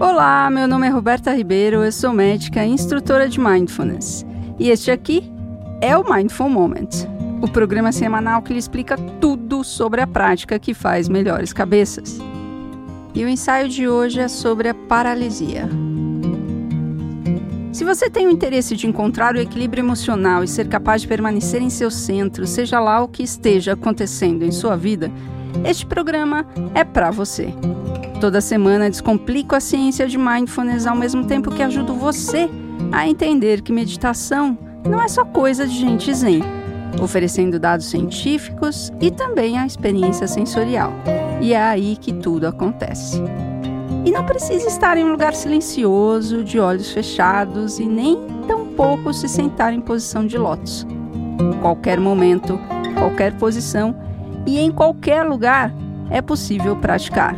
Olá, meu nome é Roberta Ribeiro, eu sou médica e instrutora de Mindfulness. E este aqui é o Mindful Moment, o programa semanal que lhe explica tudo sobre a prática que faz melhores cabeças. E o ensaio de hoje é sobre a paralisia. Se você tem o interesse de encontrar o equilíbrio emocional e ser capaz de permanecer em seu centro, seja lá o que esteja acontecendo em sua vida, este programa é para você. Toda semana descomplico a ciência de mindfulness ao mesmo tempo que ajudo você a entender que meditação não é só coisa de gente zen, oferecendo dados científicos e também a experiência sensorial. E é aí que tudo acontece. E não precisa estar em um lugar silencioso, de olhos fechados e nem tampouco se sentar em posição de lótus. Qualquer momento, qualquer posição e em qualquer lugar é possível praticar.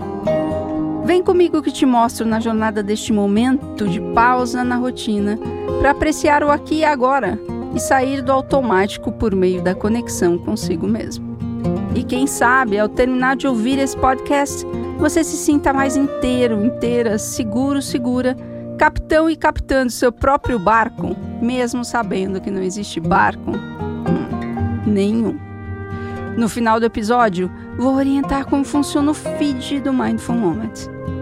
Vem comigo que te mostro na jornada deste momento de pausa na rotina para apreciar o aqui e agora e sair do automático por meio da conexão consigo mesmo. E quem sabe, ao terminar de ouvir esse podcast, você se sinta mais inteiro, inteira, seguro, segura, capitão e capitando seu próprio barco, mesmo sabendo que não existe barco hum, nenhum. No final do episódio, vou orientar como funciona o feed do Mindful Moment.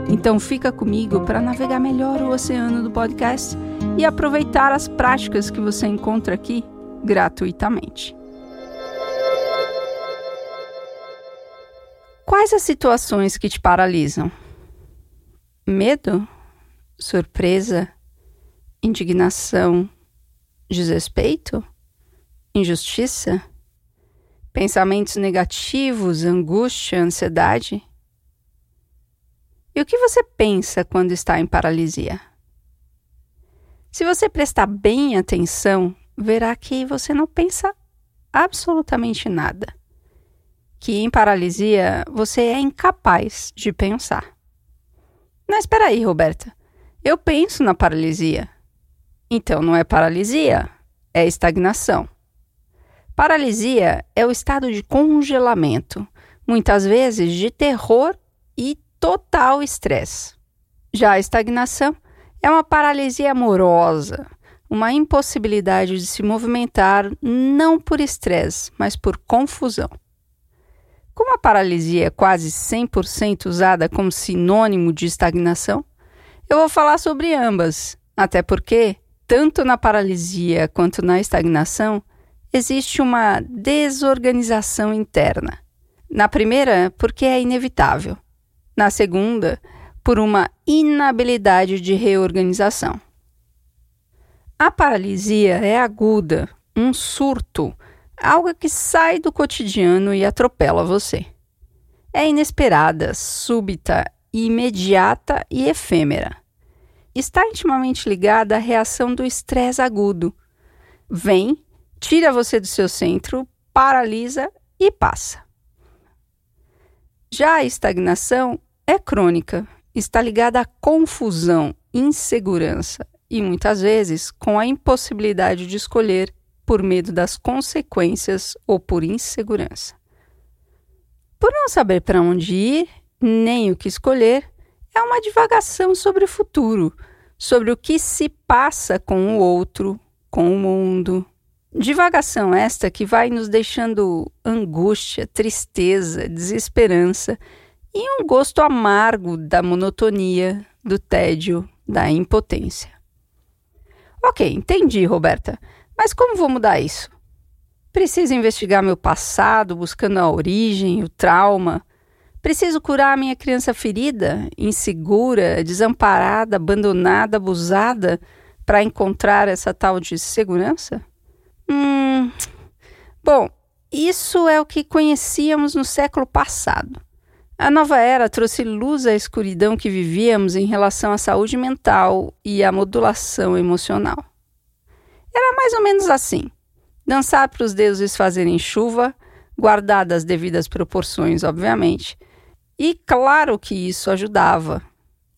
Então fica comigo para navegar melhor o oceano do podcast e aproveitar as práticas que você encontra aqui gratuitamente. Quais as situações que te paralisam? Medo? Surpresa? Indignação? Desrespeito? Injustiça? Pensamentos negativos, angústia, ansiedade? E o que você pensa quando está em paralisia? Se você prestar bem atenção, verá que você não pensa absolutamente nada. Que em paralisia você é incapaz de pensar. Mas espera aí, Roberta. Eu penso na paralisia. Então não é paralisia, é estagnação. Paralisia é o estado de congelamento, muitas vezes de terror e total estresse. Já a estagnação é uma paralisia amorosa, uma impossibilidade de se movimentar não por estresse, mas por confusão. Como a paralisia é quase 100% usada como sinônimo de estagnação, eu vou falar sobre ambas, até porque, tanto na paralisia quanto na estagnação, existe uma desorganização interna. Na primeira, porque é inevitável. Na segunda, por uma inabilidade de reorganização. A paralisia é aguda, um surto, algo que sai do cotidiano e atropela você. É inesperada, súbita, imediata e efêmera. Está intimamente ligada à reação do estresse agudo. Vem tira você do seu centro, paralisa e passa. Já a estagnação é crônica, está ligada à confusão, insegurança e muitas vezes com a impossibilidade de escolher por medo das consequências ou por insegurança. Por não saber para onde ir, nem o que escolher, é uma divagação sobre o futuro, sobre o que se passa com o outro, com o mundo, Divagação esta que vai nos deixando angústia, tristeza, desesperança e um gosto amargo da monotonia, do tédio, da impotência. Ok, entendi, Roberta, mas como vou mudar isso? Preciso investigar meu passado, buscando a origem, o trauma. Preciso curar a minha criança ferida, insegura, desamparada, abandonada, abusada, para encontrar essa tal de segurança? Hum. Bom, isso é o que conhecíamos no século passado. A nova era trouxe luz à escuridão que vivíamos em relação à saúde mental e à modulação emocional. Era mais ou menos assim: dançar para os deuses fazerem chuva, guardadas as devidas proporções, obviamente. E claro que isso ajudava,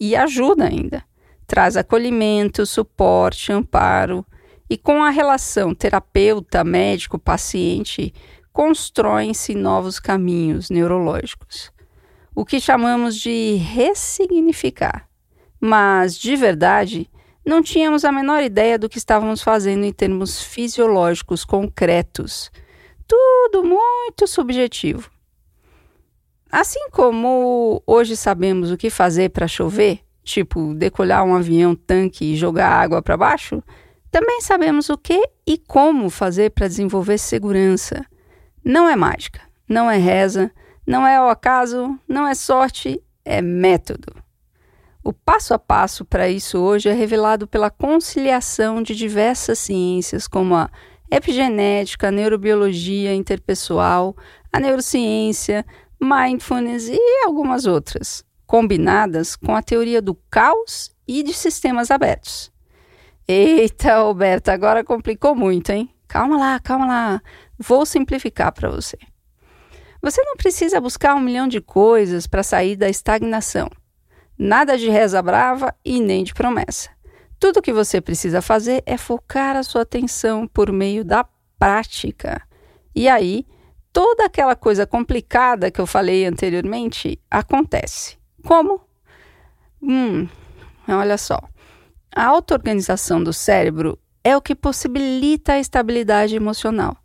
e ajuda ainda. Traz acolhimento, suporte, amparo, e com a relação terapeuta-médico-paciente, constroem-se novos caminhos neurológicos, o que chamamos de ressignificar, mas de verdade não tínhamos a menor ideia do que estávamos fazendo em termos fisiológicos concretos. Tudo muito subjetivo. Assim como hoje sabemos o que fazer para chover, tipo decolar um avião tanque e jogar água para baixo, também sabemos o que e como fazer para desenvolver segurança. Não é mágica, não é reza, não é ao acaso, não é sorte, é método. O passo a passo para isso hoje é revelado pela conciliação de diversas ciências, como a epigenética, a neurobiologia interpessoal, a neurociência, mindfulness e algumas outras, combinadas com a teoria do caos e de sistemas abertos. Eita, Roberta, agora complicou muito, hein? Calma lá, calma lá. Vou simplificar para você. Você não precisa buscar um milhão de coisas para sair da estagnação. Nada de reza brava e nem de promessa. Tudo o que você precisa fazer é focar a sua atenção por meio da prática. E aí, toda aquela coisa complicada que eu falei anteriormente acontece. Como? Hum, olha só. A auto-organização do cérebro é o que possibilita a estabilidade emocional.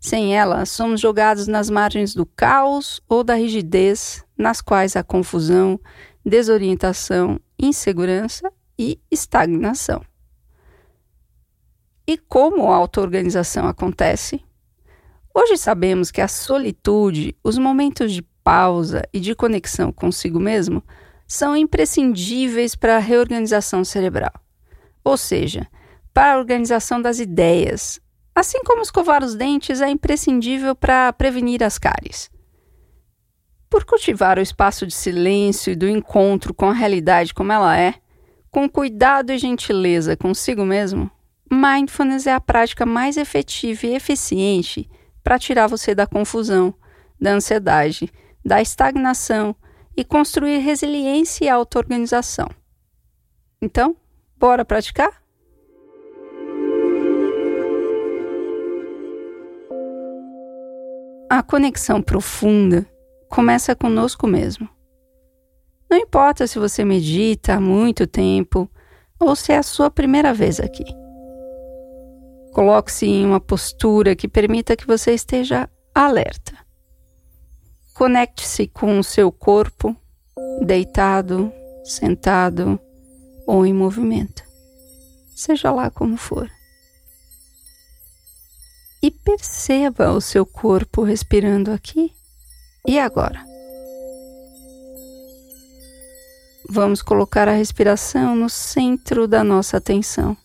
Sem ela, somos jogados nas margens do caos ou da rigidez, nas quais a confusão, desorientação, insegurança e estagnação. E como a auto-organização acontece? Hoje sabemos que a solitude, os momentos de pausa e de conexão consigo mesmo são imprescindíveis para a reorganização cerebral, ou seja, para a organização das ideias, assim como escovar os dentes é imprescindível para prevenir as cáries. Por cultivar o espaço de silêncio e do encontro com a realidade como ela é, com cuidado e gentileza consigo mesmo, mindfulness é a prática mais efetiva e eficiente para tirar você da confusão, da ansiedade, da estagnação e construir resiliência e auto-organização. Então, bora praticar? A conexão profunda começa conosco mesmo. Não importa se você medita há muito tempo ou se é a sua primeira vez aqui. Coloque-se em uma postura que permita que você esteja alerta. Conecte-se com o seu corpo, deitado, sentado ou em movimento, seja lá como for. E perceba o seu corpo respirando aqui e agora? Vamos colocar a respiração no centro da nossa atenção.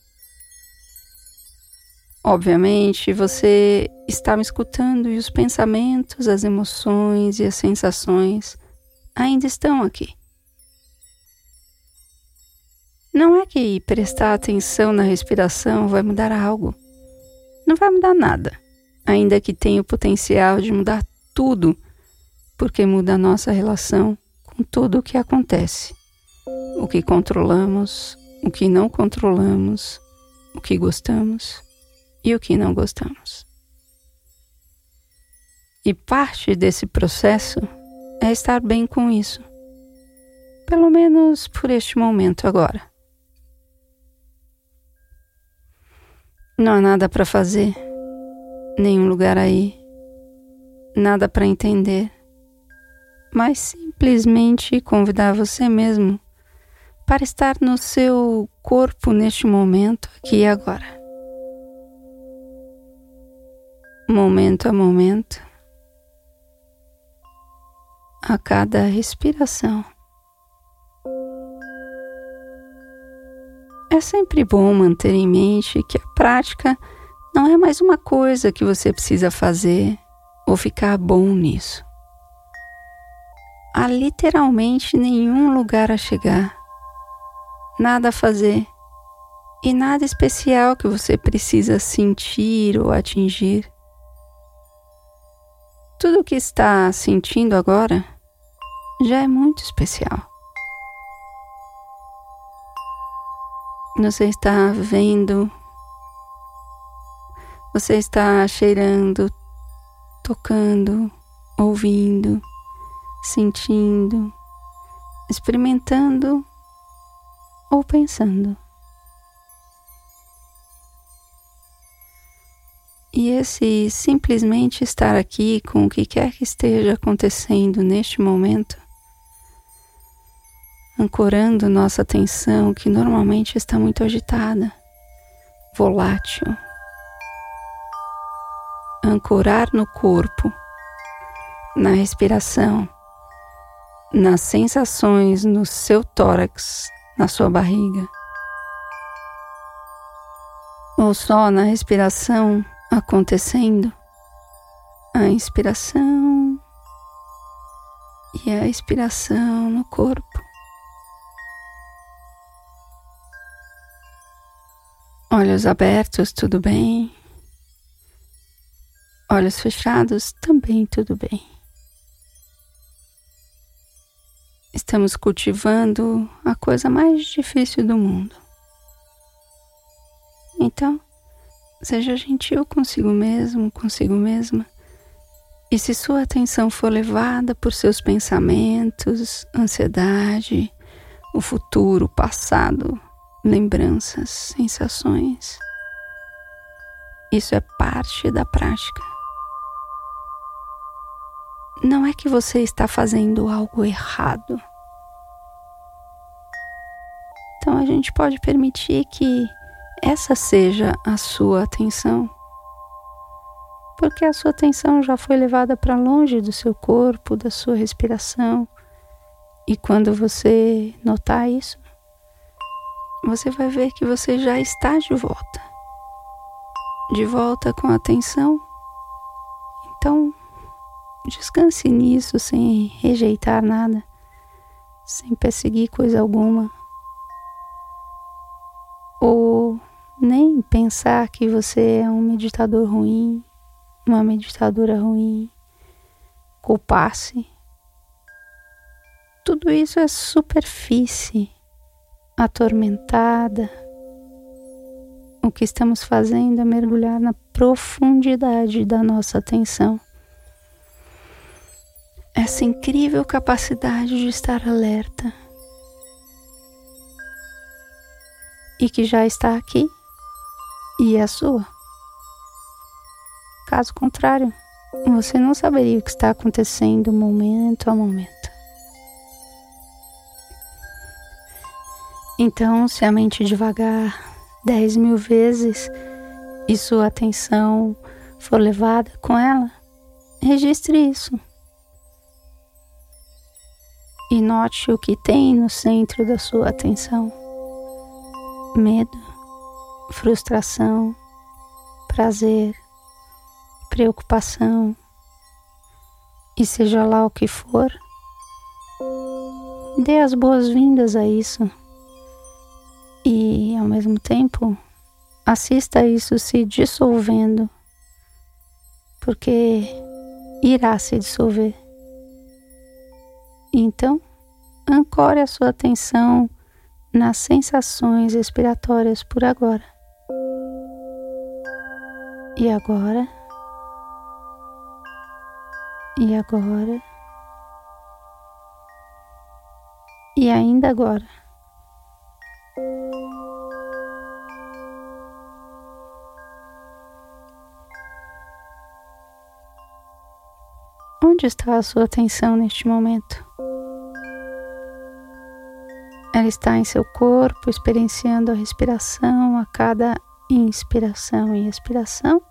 Obviamente, você está me escutando e os pensamentos, as emoções e as sensações ainda estão aqui. Não é que prestar atenção na respiração vai mudar algo. Não vai mudar nada, ainda que tenha o potencial de mudar tudo porque muda a nossa relação com tudo o que acontece. O que controlamos, o que não controlamos, o que gostamos e o que não gostamos. E parte desse processo é estar bem com isso. Pelo menos por este momento agora. Não há nada para fazer, nenhum lugar aí, nada para entender mas simplesmente convidar você mesmo para estar no seu corpo neste momento, aqui e agora. Momento a momento, a cada respiração. É sempre bom manter em mente que a prática não é mais uma coisa que você precisa fazer ou ficar bom nisso há literalmente nenhum lugar a chegar, nada a fazer e nada especial que você precisa sentir ou atingir. Tudo o que está sentindo agora já é muito especial. Você está vendo, você está cheirando, tocando, ouvindo sentindo, experimentando ou pensando. E esse simplesmente estar aqui com o que quer que esteja acontecendo neste momento, ancorando nossa atenção que normalmente está muito agitada, volátil, ancorar no corpo, na respiração, nas sensações no seu tórax, na sua barriga, ou só na respiração acontecendo, a inspiração e a expiração no corpo. Olhos abertos, tudo bem. Olhos fechados, também tudo bem. Estamos cultivando a coisa mais difícil do mundo. Então, seja gentil consigo mesmo, consigo mesma. E se sua atenção for levada por seus pensamentos, ansiedade, o futuro, o passado, lembranças, sensações, isso é parte da prática não é que você está fazendo algo errado. Então a gente pode permitir que essa seja a sua atenção. Porque a sua atenção já foi levada para longe do seu corpo, da sua respiração. E quando você notar isso, você vai ver que você já está de volta. De volta com atenção. Então, Descanse nisso sem rejeitar nada, sem perseguir coisa alguma. Ou nem pensar que você é um meditador ruim, uma meditadora ruim, culpar-se. Tudo isso é superfície atormentada. O que estamos fazendo é mergulhar na profundidade da nossa atenção essa incrível capacidade de estar alerta e que já está aqui e é sua. Caso contrário, você não saberia o que está acontecendo momento a momento. Então, se a mente devagar dez mil vezes e sua atenção for levada com ela, registre isso. E note o que tem no centro da sua atenção: medo, frustração, prazer, preocupação, e seja lá o que for, dê as boas-vindas a isso e, ao mesmo tempo, assista isso se dissolvendo, porque irá se dissolver. Então, ancore a sua atenção nas sensações respiratórias por agora. E agora? E agora? E ainda agora? Onde está a sua atenção neste momento? Ela está em seu corpo, experienciando a respiração a cada inspiração e expiração,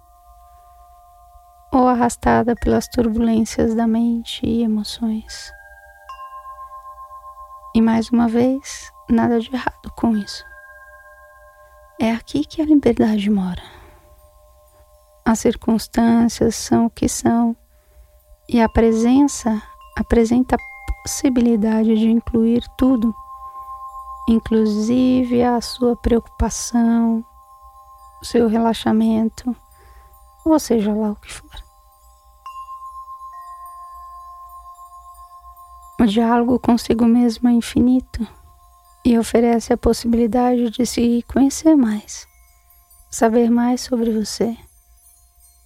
ou arrastada pelas turbulências da mente e emoções. E mais uma vez, nada de errado com isso. É aqui que a liberdade mora. As circunstâncias são o que são, e a presença apresenta a possibilidade de incluir tudo inclusive a sua preocupação, o seu relaxamento, ou seja lá o que for. O diálogo consigo mesmo é infinito e oferece a possibilidade de se conhecer mais, saber mais sobre você.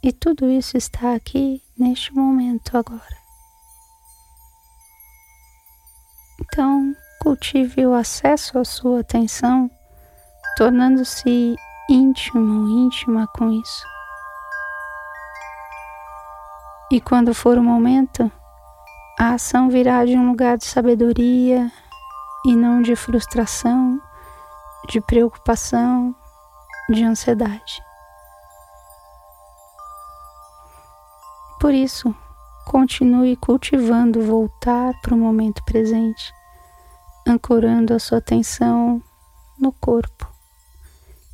E tudo isso está aqui neste momento agora. Então, cultive o acesso à sua atenção, tornando-se íntimo, íntima com isso. E quando for o momento, a ação virá de um lugar de sabedoria e não de frustração, de preocupação, de ansiedade. Por isso, continue cultivando voltar para o momento presente, ancorando a sua atenção no corpo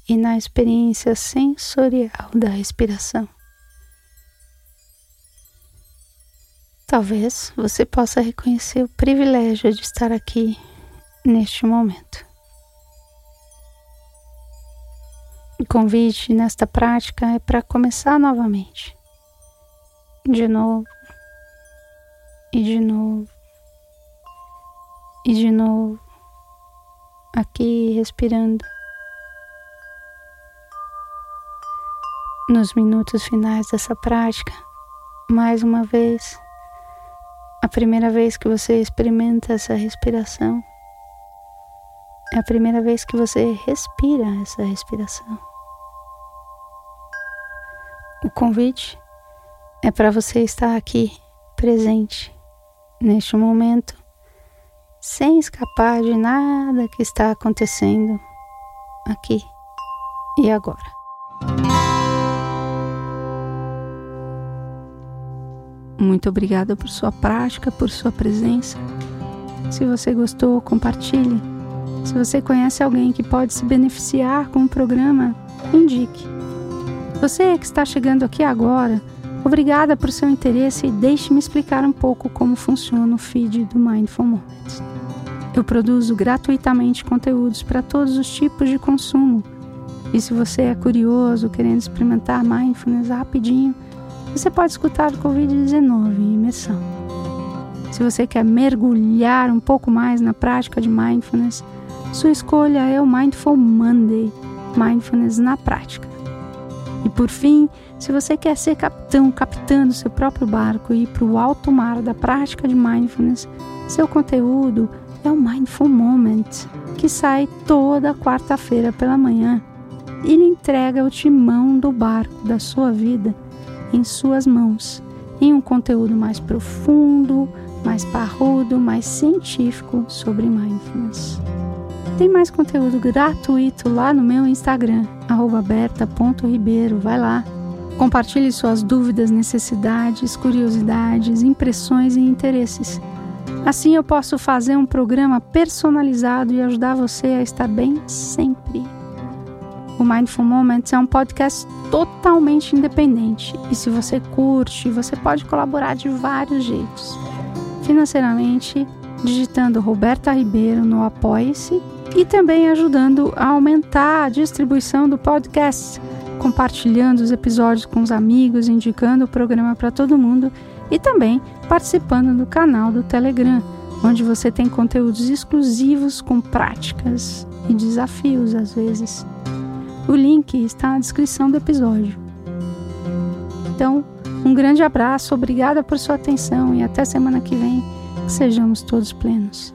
e na experiência sensorial da respiração. Talvez você possa reconhecer o privilégio de estar aqui neste momento. O convite nesta prática é para começar novamente. De novo, e de novo, e de novo, aqui respirando. Nos minutos finais dessa prática, mais uma vez, a primeira vez que você experimenta essa respiração, é a primeira vez que você respira essa respiração. O convite é para você estar aqui, presente, neste momento, sem escapar de nada que está acontecendo aqui e agora. Muito obrigada por sua prática, por sua presença. Se você gostou, compartilhe. Se você conhece alguém que pode se beneficiar com o programa, indique. Você que está chegando aqui agora, obrigada por seu interesse e deixe-me explicar um pouco como funciona o feed do Mindful Moments. Eu produzo gratuitamente conteúdos para todos os tipos de consumo. E se você é curioso, querendo experimentar mindfulness rapidinho, você pode escutar o Covid-19 em imersão. Se você quer mergulhar um pouco mais na prática de mindfulness, sua escolha é o Mindful Monday Mindfulness na prática. E por fim, se você quer ser capitão, capitando seu próprio barco e ir para o alto mar da prática de mindfulness, seu conteúdo é o Mindful Moment, que sai toda quarta-feira pela manhã e lhe entrega o timão do barco da sua vida em suas mãos, em um conteúdo mais profundo, mais parrudo, mais científico sobre mindfulness. Tem mais conteúdo gratuito lá no meu Instagram, berta.ribeiro. Vai lá. Compartilhe suas dúvidas, necessidades, curiosidades, impressões e interesses. Assim eu posso fazer um programa personalizado e ajudar você a estar bem sempre. O Mindful Moments é um podcast totalmente independente e se você curte, você pode colaborar de vários jeitos. Financeiramente, digitando Roberta Ribeiro no Apoie-se e também ajudando a aumentar a distribuição do podcast, compartilhando os episódios com os amigos, indicando o programa para todo mundo e também participando do canal do Telegram, onde você tem conteúdos exclusivos com práticas e desafios às vezes. O link está na descrição do episódio. Então, um grande abraço, obrigada por sua atenção e até semana que vem, que sejamos todos plenos.